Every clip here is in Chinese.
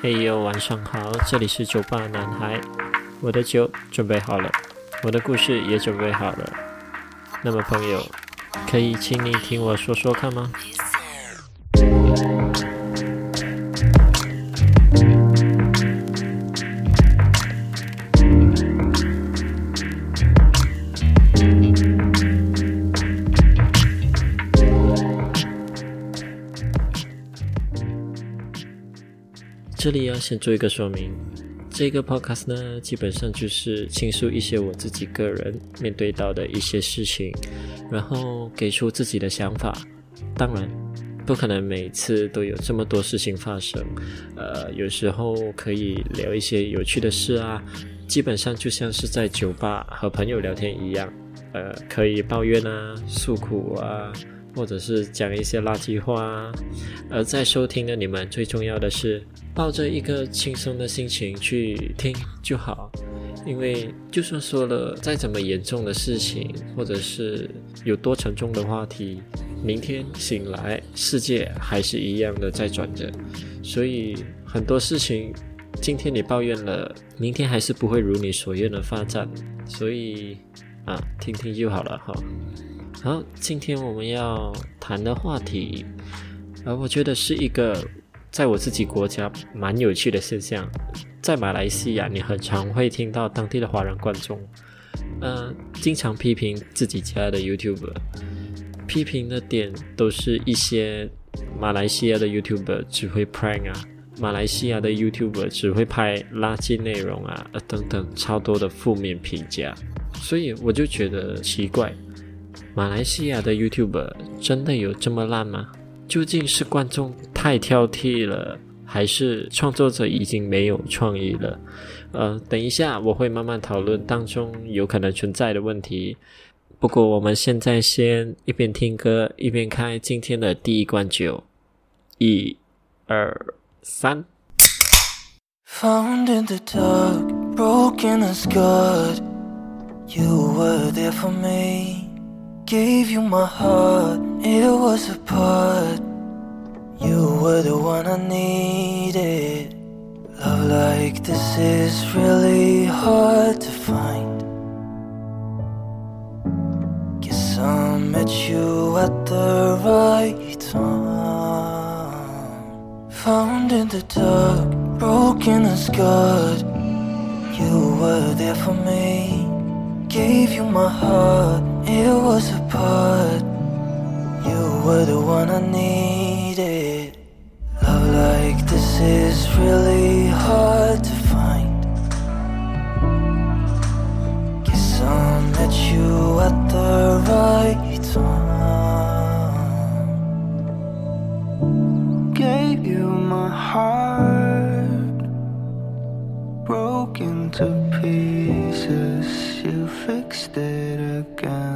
嘿呦，晚上好，这里是酒吧男孩，我的酒准备好了，我的故事也准备好了。那么朋友，可以请你听我说说看吗？这里要先做一个说明，这个 podcast 呢，基本上就是倾诉一些我自己个人面对到的一些事情，然后给出自己的想法。当然，不可能每次都有这么多事情发生，呃，有时候可以聊一些有趣的事啊，基本上就像是在酒吧和朋友聊天一样，呃，可以抱怨啊，诉苦啊。或者是讲一些垃圾话，而在收听的你们，最重要的是抱着一个轻松的心情去听就好，因为就算说了再怎么严重的事情，或者是有多沉重的话题，明天醒来世界还是一样的在转着，所以很多事情今天你抱怨了，明天还是不会如你所愿的发展，所以啊，听听就好了哈。好，今天我们要谈的话题，呃，我觉得是一个在我自己国家蛮有趣的现象。在马来西亚，你很常会听到当地的华人观众，呃，经常批评自己家的 YouTuber，批评的点都是一些马来西亚的 YouTuber 只会 prank 啊，马来西亚的 YouTuber 只会拍垃圾内容啊，呃等等超多的负面评价，所以我就觉得奇怪。马来西亚的 YouTube 真的有这么烂吗？究竟是观众太挑剔了，还是创作者已经没有创意了？呃，等一下我会慢慢讨论当中有可能存在的问题。不过我们现在先一边听歌一边开今天的第一罐酒，一、二、三。Gave you my heart, it was a part. You were the one I needed. Love like this is really hard to find. Guess I met you at the right time. Found in the dark, broken and scarred. You were there for me. Gave you my heart it was a part. You were the one I needed. Love like this is really hard to find. Guess I met you at the right time. Gave you my heart, broken to pieces fixed it again.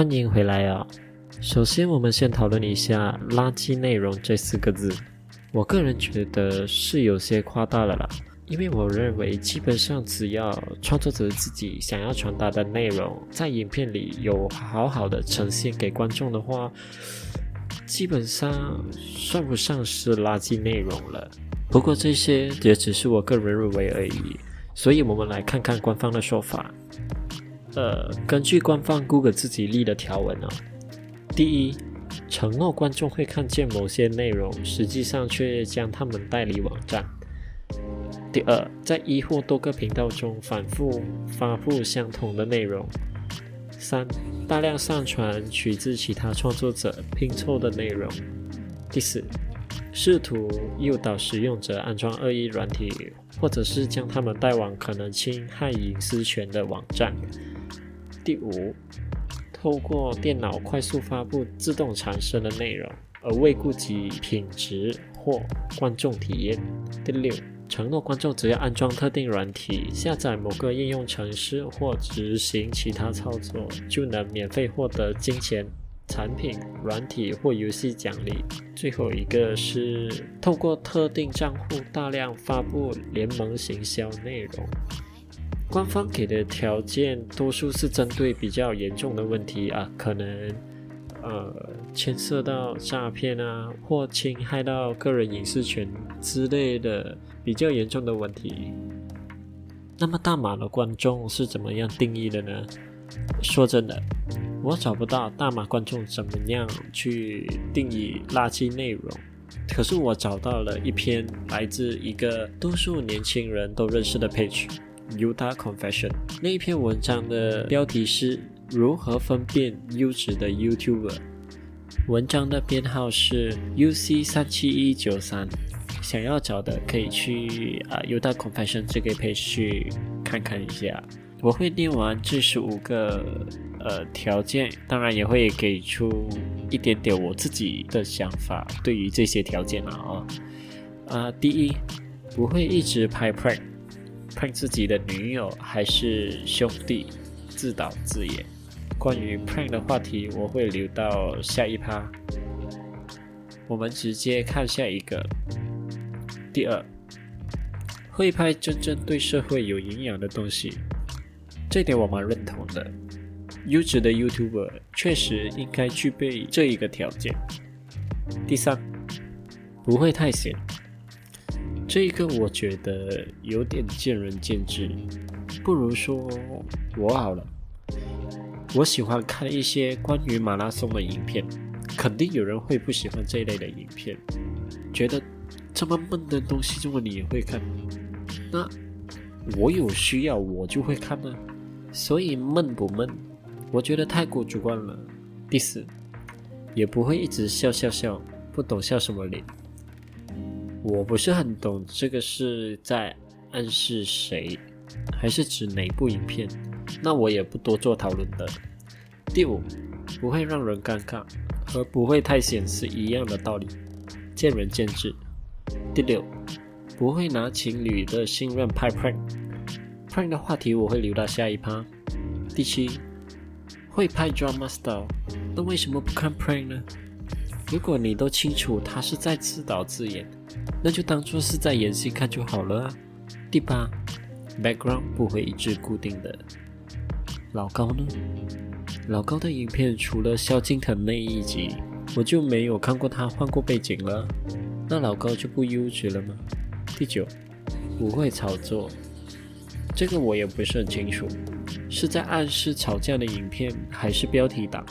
欢迎回来啊！首先，我们先讨论一下“垃圾内容”这四个字。我个人觉得是有些夸大了啦，因为我认为基本上只要创作者自己想要传达的内容在影片里有好好的呈现给观众的话，基本上算不上是垃圾内容了。不过这些也只是我个人认为而已，所以我们来看看官方的说法。呃，根据官方 Google 自己立的条文哦，第一，承诺观众会看见某些内容，实际上却将他们带离网站；第二，在一或多个频道中反复发布相同的内容。三、大量上传取自其他创作者拼凑的内容。第四，试图诱导使用者安装恶意软体，或者是将他们带往可能侵害隐私权的网站。第五，透过电脑快速发布自动产生的内容，而未顾及品质或观众体验。第六，承诺观众只要安装特定软体、下载某个应用程式或执行其他操作，就能免费获得金钱。产品、软体或游戏奖励。最后一个是透过特定账户大量发布联盟行销内容。官方给的条件多数是针对比较严重的问题啊，可能呃牵涉到诈骗啊或侵害到个人隐私权之类的比较严重的问题。那么大马的观众是怎么样定义的呢？说真的。我找不到大马观众怎么样去定义垃圾内容，可是我找到了一篇来自一个多数年轻人都认识的 page Utah Confession。那一篇文章的标题是如何分辨优质的 YouTuber，文章的编号是 UC 三七一九三。想要找的可以去啊 Utah Confession 这个 page 去看看一下。我会念完这十五个。呃，条件当然也会给出一点点我自己的想法，对于这些条件啊，啊，第一，不会一直拍 Prank 拍自己的女友还是兄弟，自导自演。关于 prank 的话题，我会留到下一趴。我们直接看下一个。第二，会拍真正对社会有营养的东西，这点我蛮认同的。优质的 YouTuber 确实应该具备这一个条件。第三，不会太闲。这个我觉得有点见仁见智，不如说我好了。我喜欢看一些关于马拉松的影片，肯定有人会不喜欢这一类的影片，觉得这么闷的东西，这么你也会看？那我有需要我就会看吗？所以闷不闷？我觉得太过主观了。第四，也不会一直笑笑笑，不懂笑什么脸。我不是很懂这个是在暗示谁，还是指哪部影片？那我也不多做讨论的。第五，不会让人尴尬，和不会太显是一样的道理，见仁见智。第六，不会拿情侣的信任拍 prank，prank 的话题我会留到下一趴。第七。会拍 drama style，那为什么不看 prank 呢？如果你都清楚他是在自导自演，那就当做是在演戏看就好了啊。第八，background 不会一直固定的。老高呢？老高的影片除了萧敬腾那一集，我就没有看过他换过背景了。那老高就不优质了吗？第九，不会炒作，这个我也不是很清楚。是在暗示吵架的影片，还是标题党？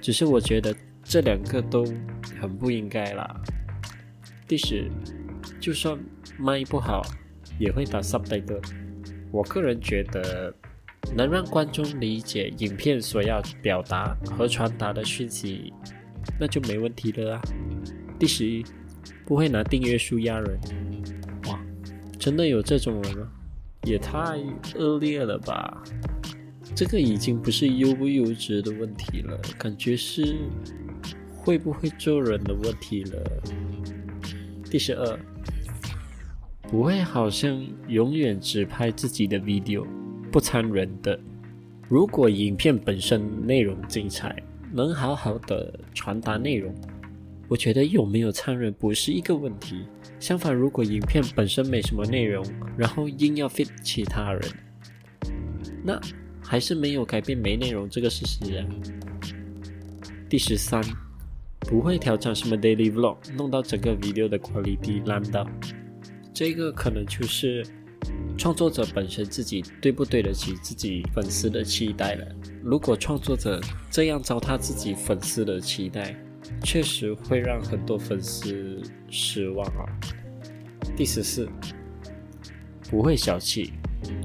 只是我觉得这两个都很不应该啦。第十，就算麦不好，也会打 subtitle。我个人觉得，能让观众理解影片所要表达和传达的讯息，那就没问题了啊。第十一，不会拿订阅数压人。哇，真的有这种人吗？也太恶劣了吧！这个已经不是优不优质的问题了，感觉是会不会做人的问题了。第十二，不会好像永远只拍自己的 video，不参人的。如果影片本身内容精彩，能好好的传达内容。我觉得有没有参人不是一个问题，相反，如果影片本身没什么内容，然后硬要 fit 其他人，那还是没有改变没内容这个事实啊。第十三，不会调整什么 daily vlog，弄到整个 video 的 quality 烂到，这个可能就是创作者本身自己对不对得起自己粉丝的期待了。如果创作者这样糟蹋自己粉丝的期待，确实会让很多粉丝失望啊。第十四，不会小气，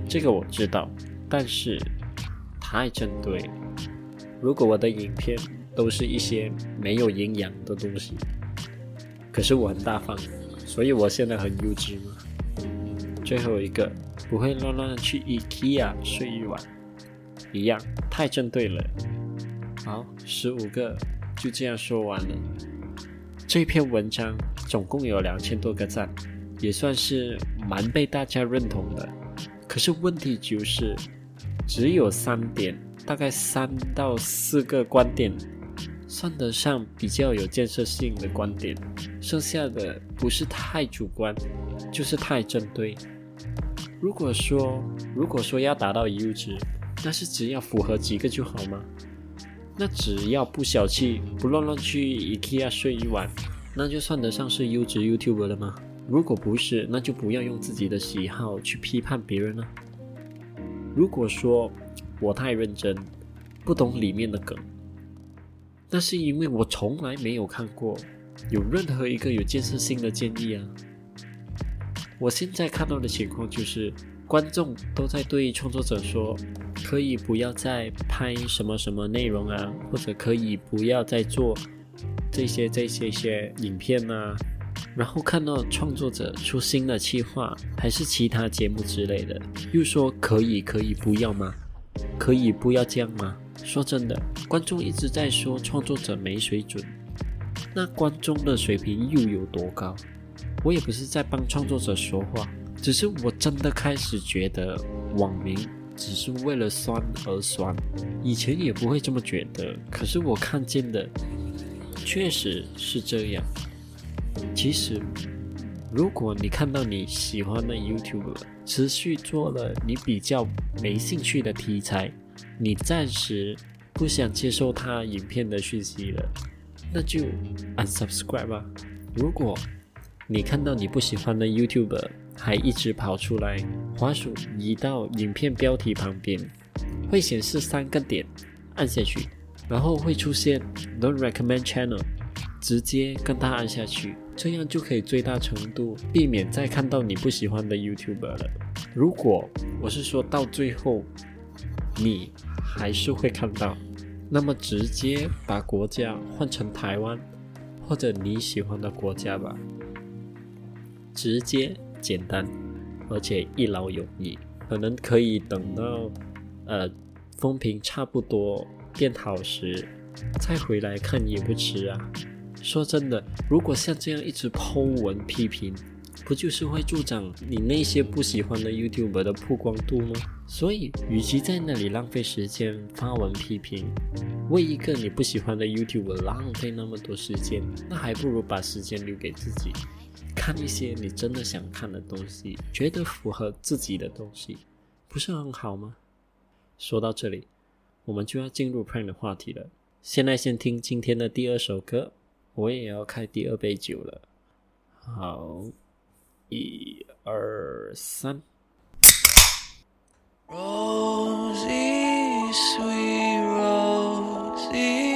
这个我知道，但是太针对。如果我的影片都是一些没有营养的东西，可是我很大方，所以我现在很幼稚吗？最后一个，不会乱乱去 IKEA 睡一晚，一样太针对了。好，十五个就这样说完了。这篇文章总共有两千多个赞，也算是蛮被大家认同的。可是问题就是，只有三点，大概三到四个观点，算得上比较有建设性的观点，剩下的不是太主观，就是太针对。如果说，如果说要达到优质，那是只要符合几个就好吗？那只要不小气，不乱乱去 IKEA 睡一晚，那就算得上是优质 YouTuber 了吗？如果不是，那就不要用自己的喜好去批判别人了。如果说我太认真，不懂里面的梗，那是因为我从来没有看过有任何一个有建设性的建议啊。我现在看到的情况就是。观众都在对创作者说：“可以不要再拍什么什么内容啊，或者可以不要再做这些这些些影片啊。”然后看到创作者出新的企划，还是其他节目之类的，又说：“可以可以不要吗？可以不要这样吗？”说真的，观众一直在说创作者没水准，那观众的水平又有多高？我也不是在帮创作者说话。只是我真的开始觉得网民只是为了酸而酸，以前也不会这么觉得。可是我看见的确实是这样。其实，如果你看到你喜欢的 YouTube 持续做了你比较没兴趣的题材，你暂时不想接受他影片的讯息了，那就 unsubscribe 吧。如果你看到你不喜欢的 YouTuber 还一直跑出来，滑鼠移到影片标题旁边，会显示三个点，按下去，然后会出现 Don't recommend channel，直接跟他按下去，这样就可以最大程度避免再看到你不喜欢的 YouTuber 了。如果我是说到最后，你还是会看到，那么直接把国家换成台湾，或者你喜欢的国家吧，直接。简单，而且一劳永逸，可能可以等到，呃，风评差不多变好时，再回来看也不迟啊。说真的，如果像这样一直抛文批评，不就是会助长你那些不喜欢的 YouTube 的曝光度吗？所以，与其在那里浪费时间发文批评，为一个你不喜欢的 YouTube 浪费那么多时间，那还不如把时间留给自己。看一些你真的想看的东西，觉得符合自己的东西，不是很好吗？说到这里，我们就要进入 Prank 的话题了。现在先听今天的第二首歌，我也要开第二杯酒了。好，一二三。in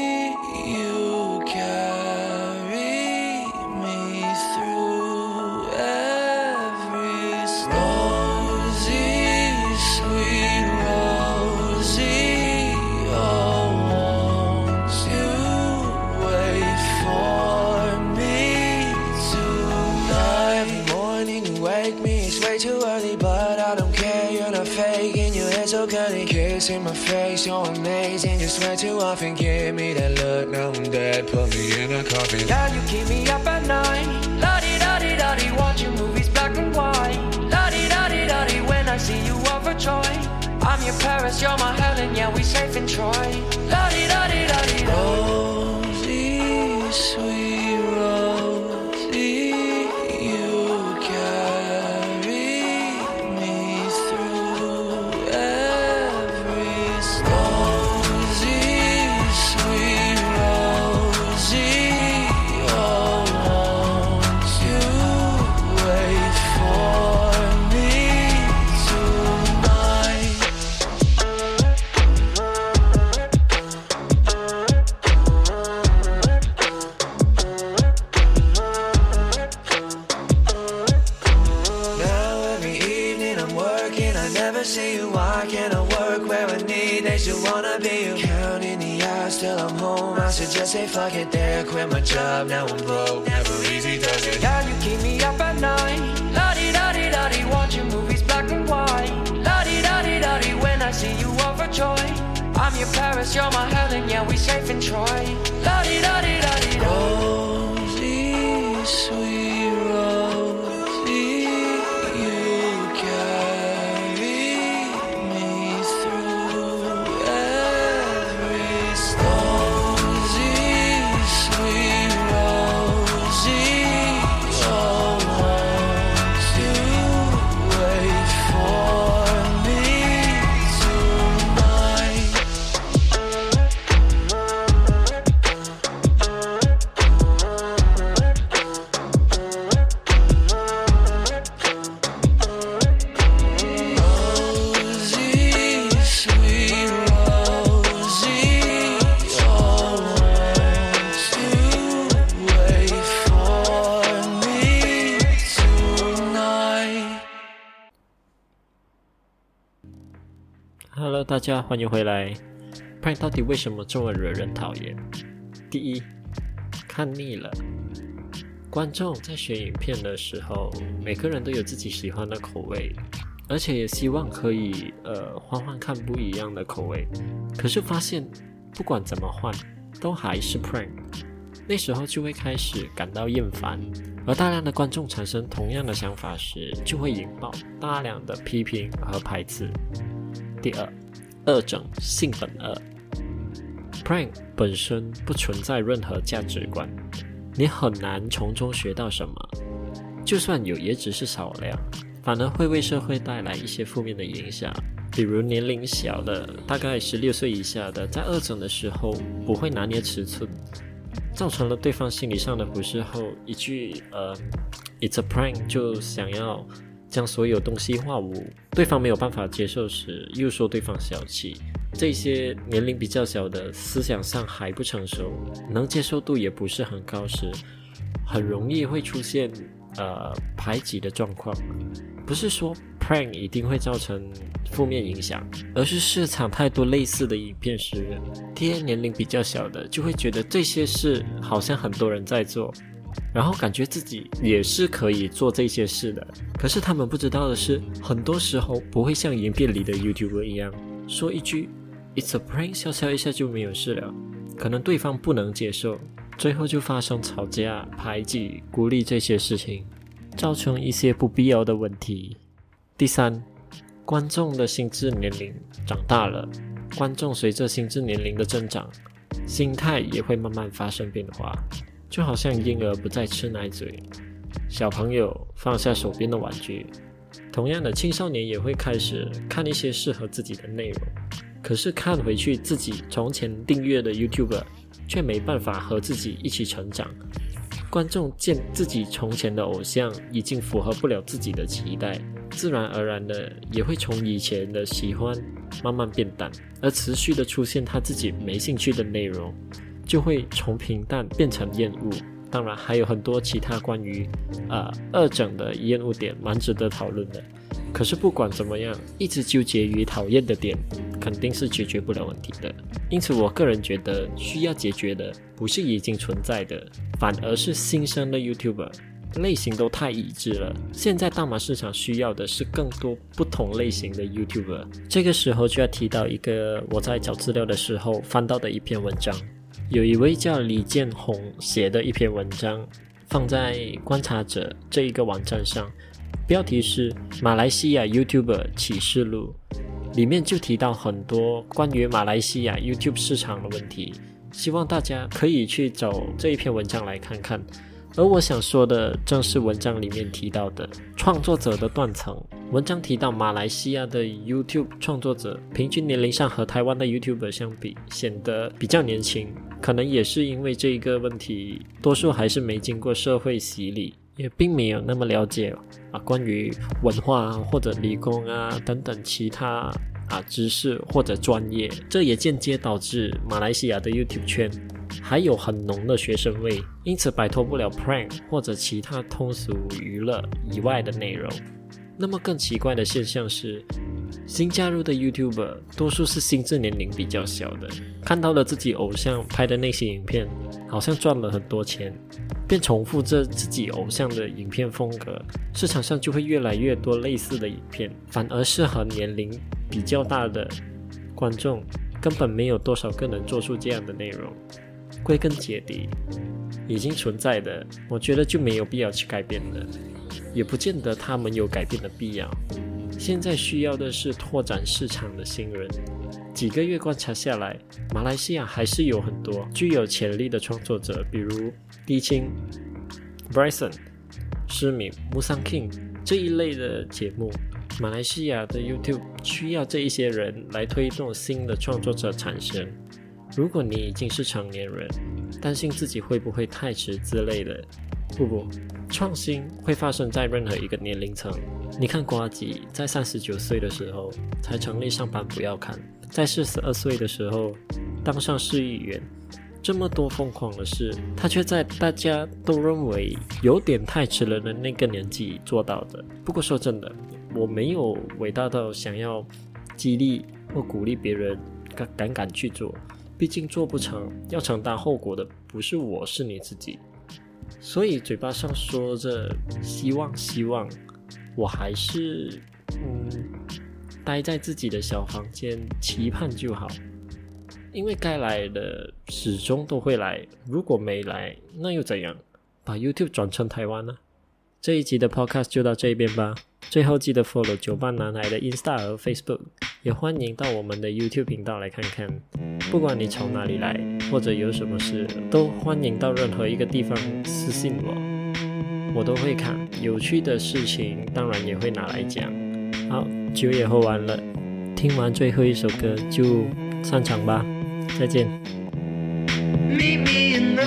I'm your Paris, you're my Helen, yeah, we safe in Troy. La Paris, you're my Helen, yeah, we safe in Troy. 大家欢迎回来。Prank 到底为什么这么惹人讨厌？第一，看腻了。观众在选影片的时候，每个人都有自己喜欢的口味，而且也希望可以呃换换看不一样的口味。可是发现不管怎么换，都还是 prank。那时候就会开始感到厌烦，而大量的观众产生同样的想法时，就会引爆大量的批评和排斥。第二，恶整性本恶。Prank 本身不存在任何价值观，你很难从中学到什么。就算有，也只是少量，反而会为社会带来一些负面的影响。比如年龄小的，大概十六岁以下的，在恶整的时候不会拿捏尺寸，造成了对方心理上的不适后，一句呃，“It's a prank” 就想要将所有东西化无，对方没有办法接受时，又说对方小气。这些年龄比较小的，思想上还不成熟，能接受度也不是很高时，很容易会出现呃排挤的状况。不是说 prank 一定会造成负面影响，而是市场太多类似的影片时，这些年龄比较小的就会觉得这些事好像很多人在做，然后感觉自己也是可以做这些事的。可是他们不知道的是，很多时候不会像影片里的 YouTuber 一样说一句 "It's a prank"，笑笑一下就没有事了。可能对方不能接受，最后就发生吵架、排挤、孤立这些事情，造成一些不必要的问题。第三，观众的心智年龄长大了，观众随着心智年龄的增长，心态也会慢慢发生变化，就好像婴儿不再吃奶嘴，小朋友放下手边的玩具，同样的，青少年也会开始看一些适合自己的内容。可是看回去自己从前订阅的 YouTube 却没办法和自己一起成长。观众见自己从前的偶像已经符合不了自己的期待，自然而然的也会从以前的喜欢慢慢变淡，而持续的出现他自己没兴趣的内容，就会从平淡变成厌恶。当然还有很多其他关于呃二整的厌恶点，蛮值得讨论的。可是不管怎么样，一直纠结于讨厌的点，肯定是解决不了问题的。因此，我个人觉得需要解决的不是已经存在的，反而是新生的 YouTuber 类型都太一致了。现在大马市场需要的是更多不同类型的 YouTuber。这个时候就要提到一个我在找资料的时候翻到的一篇文章，有一位叫李建宏写的一篇文章，放在观察者这一个网站上。标题是《马来西亚 YouTuber 启示录》，里面就提到很多关于马来西亚 YouTube 市场的问题，希望大家可以去找这一篇文章来看看。而我想说的，正是文章里面提到的创作者的断层。文章提到，马来西亚的 YouTube 创作者平均年龄上和台湾的 YouTuber 相比，显得比较年轻，可能也是因为这一个问题，多数还是没经过社会洗礼。也并没有那么了解啊，关于文化啊或者理工啊等等其他啊知识或者专业，这也间接导致马来西亚的 YouTube 圈还有很浓的学生味，因此摆脱不了 prank 或者其他通俗娱乐以外的内容。那么更奇怪的现象是，新加入的 YouTuber 多数是心智年龄比较小的，看到了自己偶像拍的那些影片，好像赚了很多钱，便重复着自己偶像的影片风格，市场上就会越来越多类似的影片，反而适合年龄比较大的观众，根本没有多少个能做出这样的内容。归根结底，已经存在的，我觉得就没有必要去改变了，也不见得他们有改变的必要。现在需要的是拓展市场的新人。几个月观察下来，马来西亚还是有很多具有潜力的创作者，比如低清、Bryson、失明、木桑 King 这一类的节目。马来西亚的 YouTube 需要这一些人来推动新的创作者产生。如果你已经是成年人，担心自己会不会太迟之类的，不不，创新会发生在任何一个年龄层。你看瓜吉在三十九岁的时候才成立上班不要看，在四十二岁的时候当上市议员，这么多疯狂的事，他却在大家都认为有点太迟了的那个年纪做到的。不过说真的，我没有伟大到想要激励或鼓励别人敢敢敢去做。毕竟做不成，要承担后果的不是我，是你自己。所以嘴巴上说着希望，希望，我还是嗯，待在自己的小房间期盼就好。因为该来的始终都会来，如果没来，那又怎样？把 YouTube 转成台湾呢？这一集的 Podcast 就到这边吧。最后记得 follow 九八男孩的 Insta 和 Facebook，也欢迎到我们的 YouTube 频道来看看。不管你从哪里来，或者有什么事，都欢迎到任何一个地方私信我，我都会看。有趣的事情当然也会拿来讲。好，酒也喝完了，听完最后一首歌就散场吧，再见。me me in the